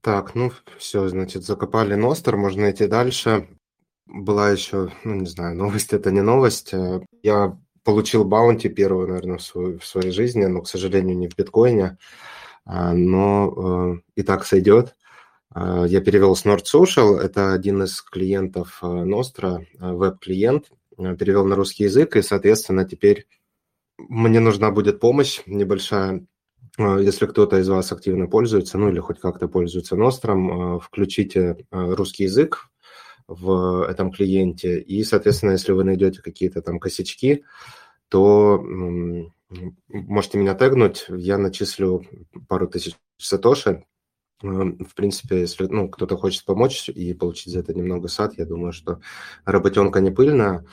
Так, ну все, значит, закопали Ностер, можно идти дальше. Была еще, ну не знаю, новость это не новость. Э, я получил баунти первую, наверное, в, свою, в своей жизни, но, к сожалению, не в биткоине, а, но э, и так сойдет. Э, я перевел с Nord Social, это один из клиентов Ностра, веб-клиент, перевел на русский язык, и, соответственно, теперь мне нужна будет помощь небольшая а, если кто-то из вас активно пользуется, ну или хоть как-то пользуется Ностром, а, включите русский язык в этом клиенте, и, соответственно, если вы найдете какие-то там косячки, то можете меня тегнуть, я начислю пару тысяч сатоши. В принципе, если ну, кто-то хочет помочь и получить за это немного сад, я думаю, что работенка не пыльная.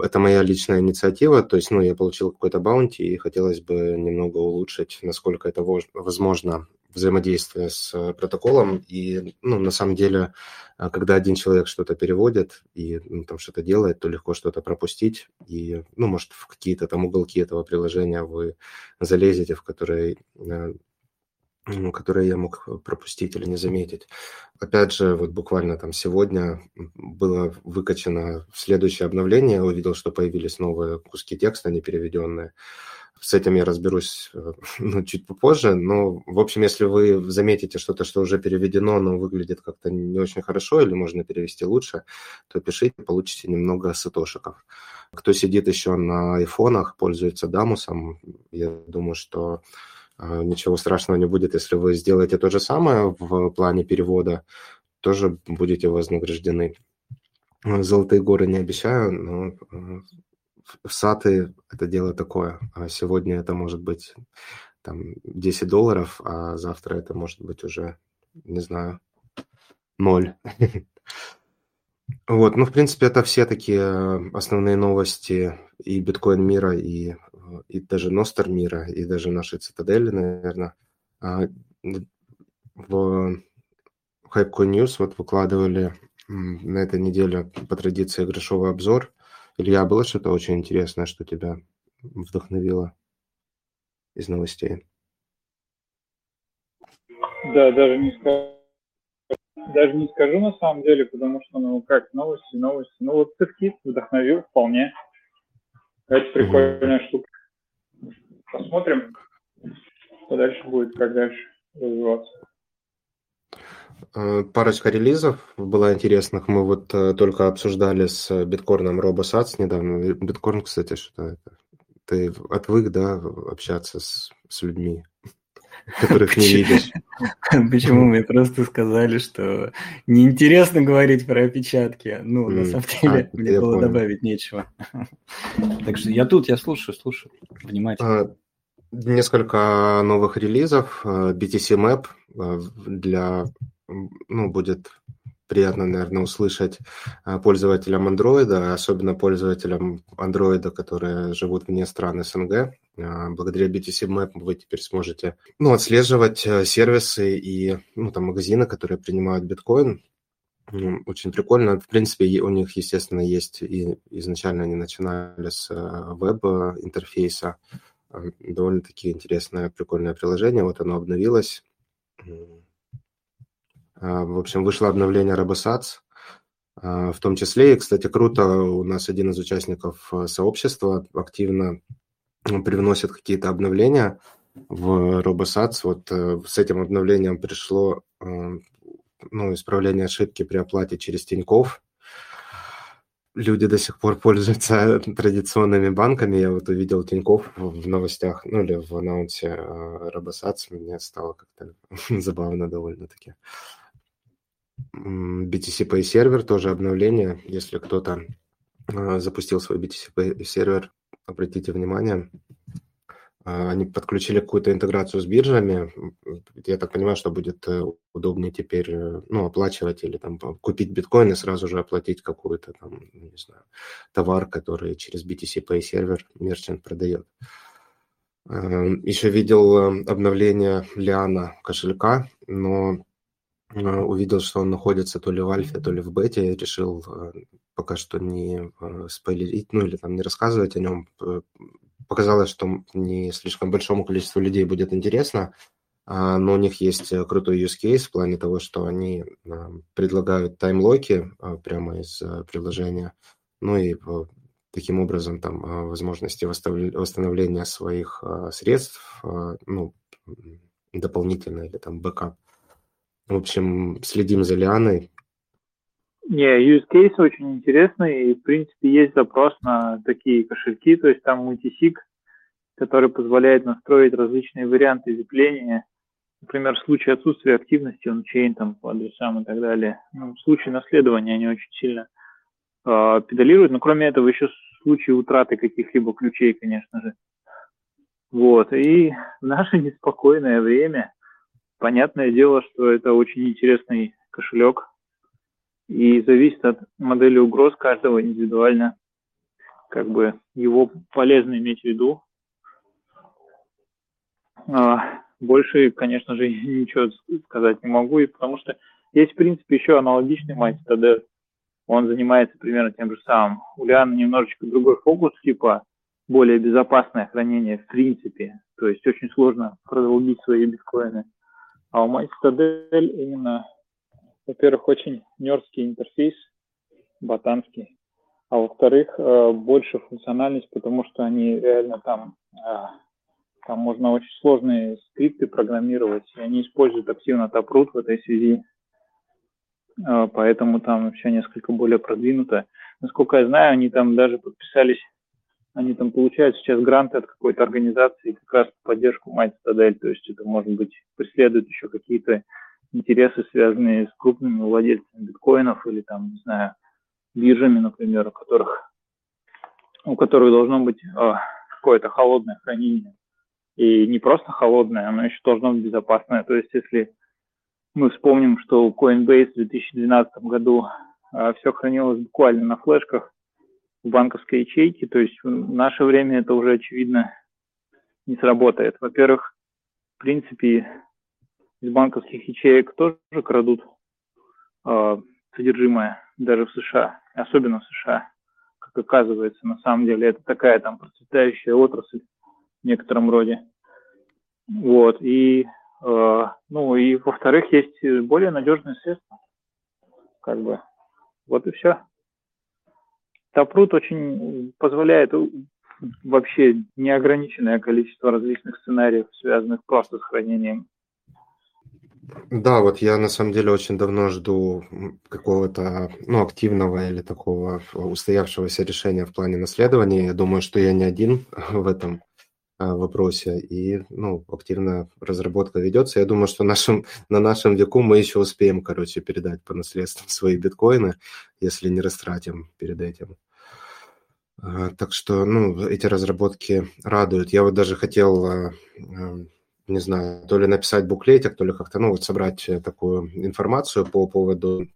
Это моя личная инициатива, то есть, ну, я получил какой-то баунти, и хотелось бы немного улучшить, насколько это возможно, взаимодействие с э, протоколом. И, ну, на самом деле, э, когда один человек что-то переводит и ну, там что-то делает, то легко что-то пропустить. И, ну, может, в какие-то там уголки этого приложения вы залезете, в которые э, которые я мог пропустить или не заметить. Опять же, вот буквально там сегодня было выкачано следующее обновление, я увидел, что появились новые куски текста, не переведенные. С этим я разберусь э, ну, чуть попозже, но, в общем, если вы заметите что-то, что уже переведено, но выглядит как-то не очень хорошо или можно перевести лучше, то пишите, получите немного сатошиков. Кто сидит еще на айфонах, пользуется Дамусом, я думаю, что э, ничего страшного не будет, если вы сделаете то же самое в плане перевода, тоже будете вознаграждены. Золотые горы не обещаю, но э, в саты это дело такое. А сегодня это может быть там 10 долларов, а завтра это может быть уже, не знаю, ноль. Вот, ну, в принципе, это все такие основные новости и биткоин мира, и, и даже Ностер мира, и даже нашей цитадели, наверное. А, в Hypecoin News вот выкладывали на этой неделе по традиции грошовый обзор Илья, было что-то очень интересное, что тебя вдохновило из новостей? Да, даже не скажу. Даже не скажу на самом деле, потому что, ну, как, новости, новости. Ну, вот циркит вдохновил вполне. Это прикольная штука. Посмотрим, что дальше будет, как дальше развиваться. Э, парочка релизов была интересных. Мы вот э, только обсуждали с биткорном RoboSats недавно. Биткорн, кстати, что это? Ты отвык, да, общаться с, с людьми, которых не видишь. Почему мы просто сказали, что неинтересно говорить про опечатки? Ну, на самом деле, а, мне было добавить нечего. Так что я тут, я слушаю, слушаю внимательно. А, несколько новых релизов. Э, BTC Map для ну, будет приятно, наверное, услышать а, пользователям андроида, особенно пользователям андроида, которые живут вне стран СНГ. А, благодаря BTC Map вы теперь сможете ну, отслеживать э, сервисы и ну, там, магазины, которые принимают биткоин. Очень прикольно. В принципе, у них, естественно, есть и изначально они начинали с э, веб-интерфейса. Довольно-таки интересное, прикольное приложение. Вот оно обновилось в общем, вышло обновление RoboSats, а, в том числе, и, кстати, круто, у нас один из участников э, сообщества активно привносит какие-то обновления в RoboSats. Вот э, с этим обновлением пришло э, ну, исправление ошибки при оплате через Тинькофф. Люди до сих пор пользуются традиционными банками. Я вот увидел Тинькофф в новостях, ну или в анонсе RoboSats. Мне стало как-то забавно довольно-таки. BTC Pay сервер, тоже обновление. Если кто-то а, запустил свой BTC Pay сервер, обратите внимание, а, они подключили какую-то интеграцию с биржами. Я так понимаю, что будет э, удобнее теперь э, ну, оплачивать или там купить биткоин и сразу же оплатить какую-то там, не знаю, товар, который через BTC Pay сервер мерчант продает. Еще видел э, обновление Лиана кошелька, но Э, увидел, что он находится то ли в альфе, то ли в бете, решил э, пока что не э, спойлерить, ну или там не рассказывать о нем. Показалось, что не слишком большому количеству людей будет интересно, а, но у них есть крутой use case в плане того, что они предлагают таймлоки прямо из приложения, ну и таким образом там возможности восстановления своих средств, ну, дополнительно или там backup. В общем, следим за Лианой. Не, use case очень интересный, и, в принципе, есть запрос на такие кошельки, то есть там мультисиг, который позволяет настроить различные варианты зепления, например, в случае отсутствия активности on-chain там по адресам и так далее. Ну, в случае наследования они очень сильно э, педалируют, но кроме этого еще в случае утраты каких-либо ключей, конечно же. Вот, и в наше неспокойное время Понятное дело, что это очень интересный кошелек и зависит от модели угроз каждого индивидуально. Как бы его полезно иметь в виду. А, больше, конечно же, ничего сказать не могу, и потому что есть, в принципе, еще аналогичный MyCitadel. Он занимается примерно тем же самым. У Лиана немножечко другой фокус, типа более безопасное хранение в принципе. То есть очень сложно продолбить свои биткоины А у MyCitadel именно, во-первых, очень нердский интерфейс, ботанский, а во-вторых, э, больше функциональность, потому что они реально там, э, там можно очень сложные скрипты программировать, и они используют активно Taproot в этой связи, э, поэтому там все несколько более продвинуто. Насколько я знаю, они там даже подписались они там получают сейчас гранты от какой-то организации как раз поддержку MyCitadel, то есть это может быть преследуют еще какие-то интересы, связанные с крупными владельцами биткоинов или там, не знаю, биржами, например, у которых, у которых должно быть э, какое-то холодное хранение. И не просто холодное, оно еще должно быть безопасное. То есть если мы вспомним, что у Coinbase в 2012 году э, все хранилось буквально на флешках, банковской ячейке, то есть в наше время это уже очевидно не сработает. Во-первых, в принципе, из банковских ячеек тоже крадут э, содержимое, даже в США, особенно в США, как оказывается, на самом деле это такая там процветающая отрасль в некотором роде. Вот, и, э, ну, и во-вторых, есть более надежные средства, как бы, вот и все. Taproot очень позволяет вообще неограниченное количество различных сценариев, связанных просто с хранением. Да, вот я на самом деле очень давно жду какого-то ну, активного или такого устоявшегося решения в плане наследования. Я думаю, что я не один в этом вопросе, и ну, активная разработка ведется. Я думаю, что нашим, на нашем веку мы еще успеем, короче, передать по наследству свои биткоины, если не растратим перед этим. А, так что, ну, эти разработки радуют. Я вот даже хотел, а, не знаю, то ли написать буклетик, то ли как-то, ну, вот собрать такую информацию по поводу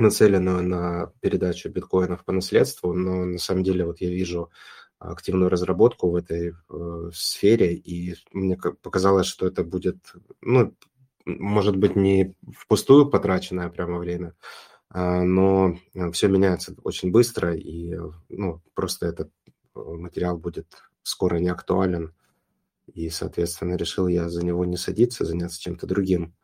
нацеленную на передачу биткоинов по наследству, но на самом деле вот я вижу активную разработку в этой э, сфере, и мне показалось, что это будет, ну, может быть, не впустую потраченное прямо время, а, но все меняется очень быстро, и ну, просто этот материал будет скоро не актуален, и, соответственно, решил я за него не садиться, заняться чем-то другим.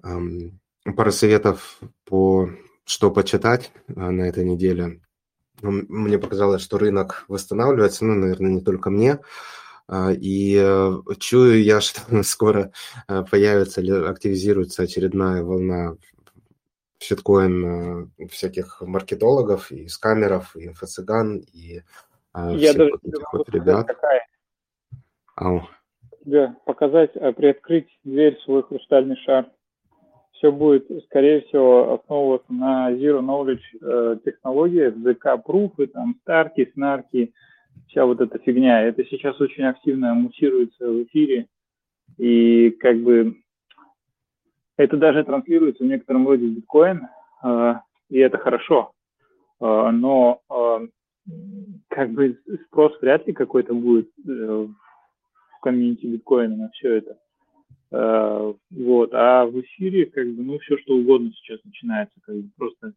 Пара советов по что почитать а, на этой неделе. Мне показалось, что рынок восстанавливается, ну, наверное, не только мне. А, и э, чую я, что скоро э, появится или активизируется очередная волна щиткоин э, всяких маркетологов, и скамеров, и инфо-цыган, и я даже вот этих вот ребят. Какая. Ау. Да, показать, приоткрыть дверь в свой хрустальный шар все будет, скорее всего, основываться на Zero Knowledge э, технологиях, ZK пруфы, там, старки, снарки, вся вот эта фигня. Это сейчас очень активно муссируется в эфире, и как бы это даже транслируется в некотором роде в биткоин, э, и это хорошо. Э, но как бы спрос вряд ли какой-то будет в комьюнити биткоина на все это. Э, вот, а в эфире как бы, ну, все что угодно сейчас начинается, как бы просто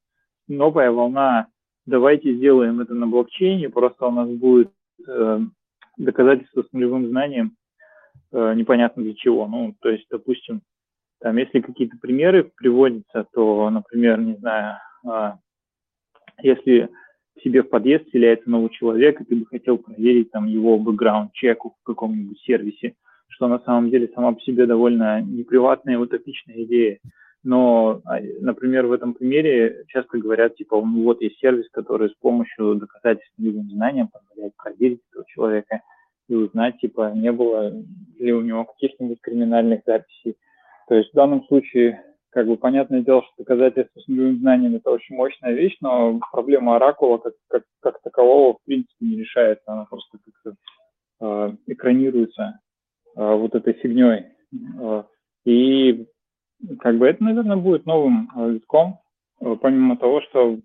новая волна, давайте сделаем это на блокчейне, просто у нас будет э, доказательство с нулевым знанием, э, непонятно для чего. Ну, то есть, допустим, там, если какие-то примеры приводятся, то, например, не знаю, э, если себе в подъезд вселяется новый человек, и ты бы хотел проверить там его бэкграунд-чек в каком-нибудь сервисе, что на самом деле сама по себе довольно неприватная и утопичная идея. Но, а, например, в этом примере часто говорят, типа, ну вот есть сервис, который с помощью доказательственным знанием позволяет проверить этого человека и узнать, типа, не было ли у него каких-нибудь криминальных записей. То есть в данном случае, как бы, понятное дело, что доказательство с нулевым знанием – это очень мощная вещь, но проблема оракула как, как, как такового, в принципе, не решается, она просто как-то э, экранируется вот этой фигней. А, и как бы это, наверное, будет новым а, витком, помимо того, что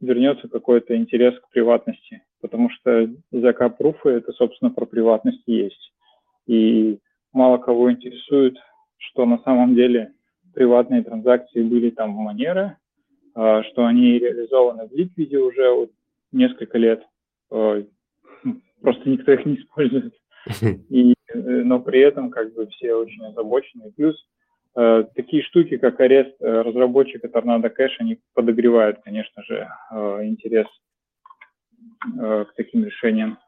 вернется какой-то интерес к приватности, потому что закап-пруфы это, собственно, про приватность есть. И мало кого интересует, что на самом деле приватные транзакции были там в манеры, что они реализованы в ликвиде уже вот несколько лет, просто никто их не использует. И, э, но при этом как бы все очень озабочены. Плюс э, такие штуки, как арест э, разработчика Tornado Cash, они подогревают, конечно же, э, интерес э, к таким решениям.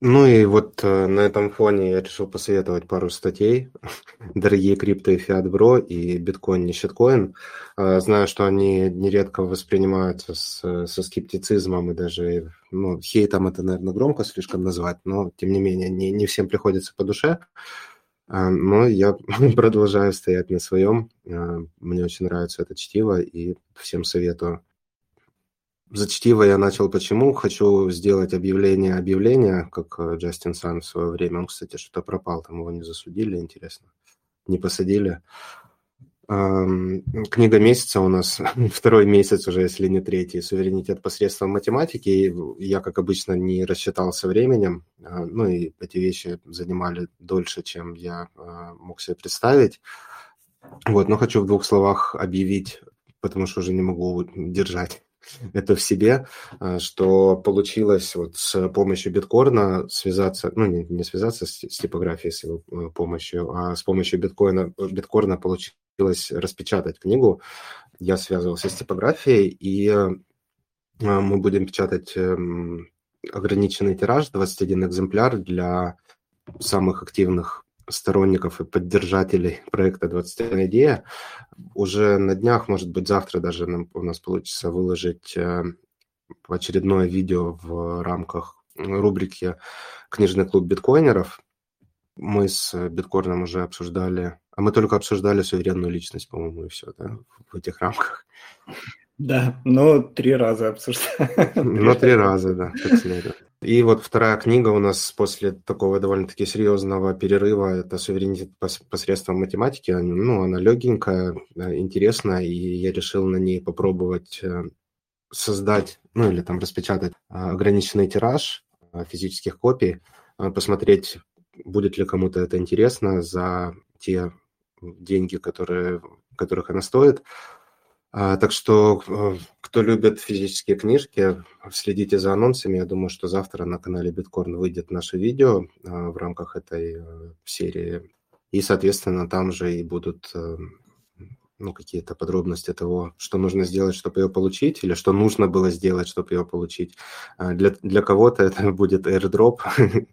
Ну и вот э, на этом фоне я решил посоветовать пару статей. Дорогие крипто и фиат бро и биткоин не щиткоин. Э, знаю, что они нередко воспринимаются с, со скептицизмом и даже, ну, хейтом это, наверное, громко слишком назвать, но тем не менее не, не всем приходится по душе. Э, но я продолжаю стоять на своем. Мне очень нравится это чтиво и всем советую. За чтиво я начал почему? Хочу сделать объявление объявления, как э, Джастин Сан в свое время. Он, кстати, что-то пропал, там его не засудили, интересно. Не посадили. Книга месяца у нас второй месяц уже, если не третий. Суверенитет посредством математики. Я, как обычно, не рассчитался временем. А, ну и эти вещи занимали дольше, чем я а, мог себе представить. Вот, но хочу в двух словах объявить, потому что уже не могу держать это в себе, а, что получилось вот с помощью биткоина связаться, ну не, не связаться с, с типографией с его э, помощью, а с помощью биткоина, биткоина получилось распечатать книгу. Я связывался с типографией, и а, мы будем печатать эм, ограниченный тираж, 21 экземпляр для самых активных сторонников и поддержателей проекта 21 идея. Уже на днях, может быть, завтра даже нам, у нас получится выложить э, очередное видео в рамках рубрики «Книжный клуб биткоинеров». Мы с биткоином уже обсуждали, а мы только обсуждали суверенную личность, по-моему, и все, да, в этих рамках. Да, но три раза обсуждали. Но три раза, да, как следует. И вот вторая книга у нас после такого довольно-таки серьезного перерыва, это «Суверенитет посредством математики». Ну, она легенькая, э, интересная, и я решил на ней попробовать э, создать, ну, или там распечатать э, ограниченный тираж физических копий, посмотреть, будет ли кому-то это интересно за те деньги, которые, которых она стоит. А, так что, э, кто любит физические книжки, следите за анонсами. Я думаю, что завтра на канале Биткорн выйдет наше видео а, в рамках этой э, серии. И, соответственно, там же и будут э, ну, какие-то подробности того, что нужно сделать, чтобы ее получить, или что нужно было сделать, чтобы ее получить. А, для, для кого-то это будет airdrop,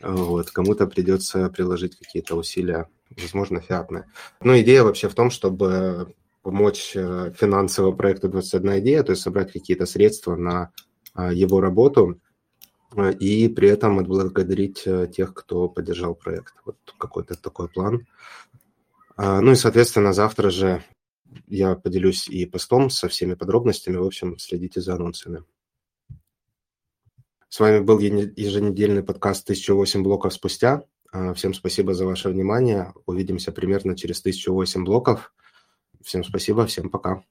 вот, кому-то придется приложить какие-то усилия, возможно, фиатные. Но идея вообще в том, чтобы помочь э, финансово проекту 21 идея, то есть собрать какие-то средства на а, его работу э, и при этом отблагодарить э, тех, кто поддержал проект. Вот какой-то такой план. А, ну и, соответственно, завтра же я поделюсь и постом со всеми подробностями. В общем, следите за анонсами. С вами был еженедельный подкаст «1008 блоков спустя». А, всем спасибо за ваше внимание. Увидимся примерно через 1008 блоков. Всем спасибо, всем пока.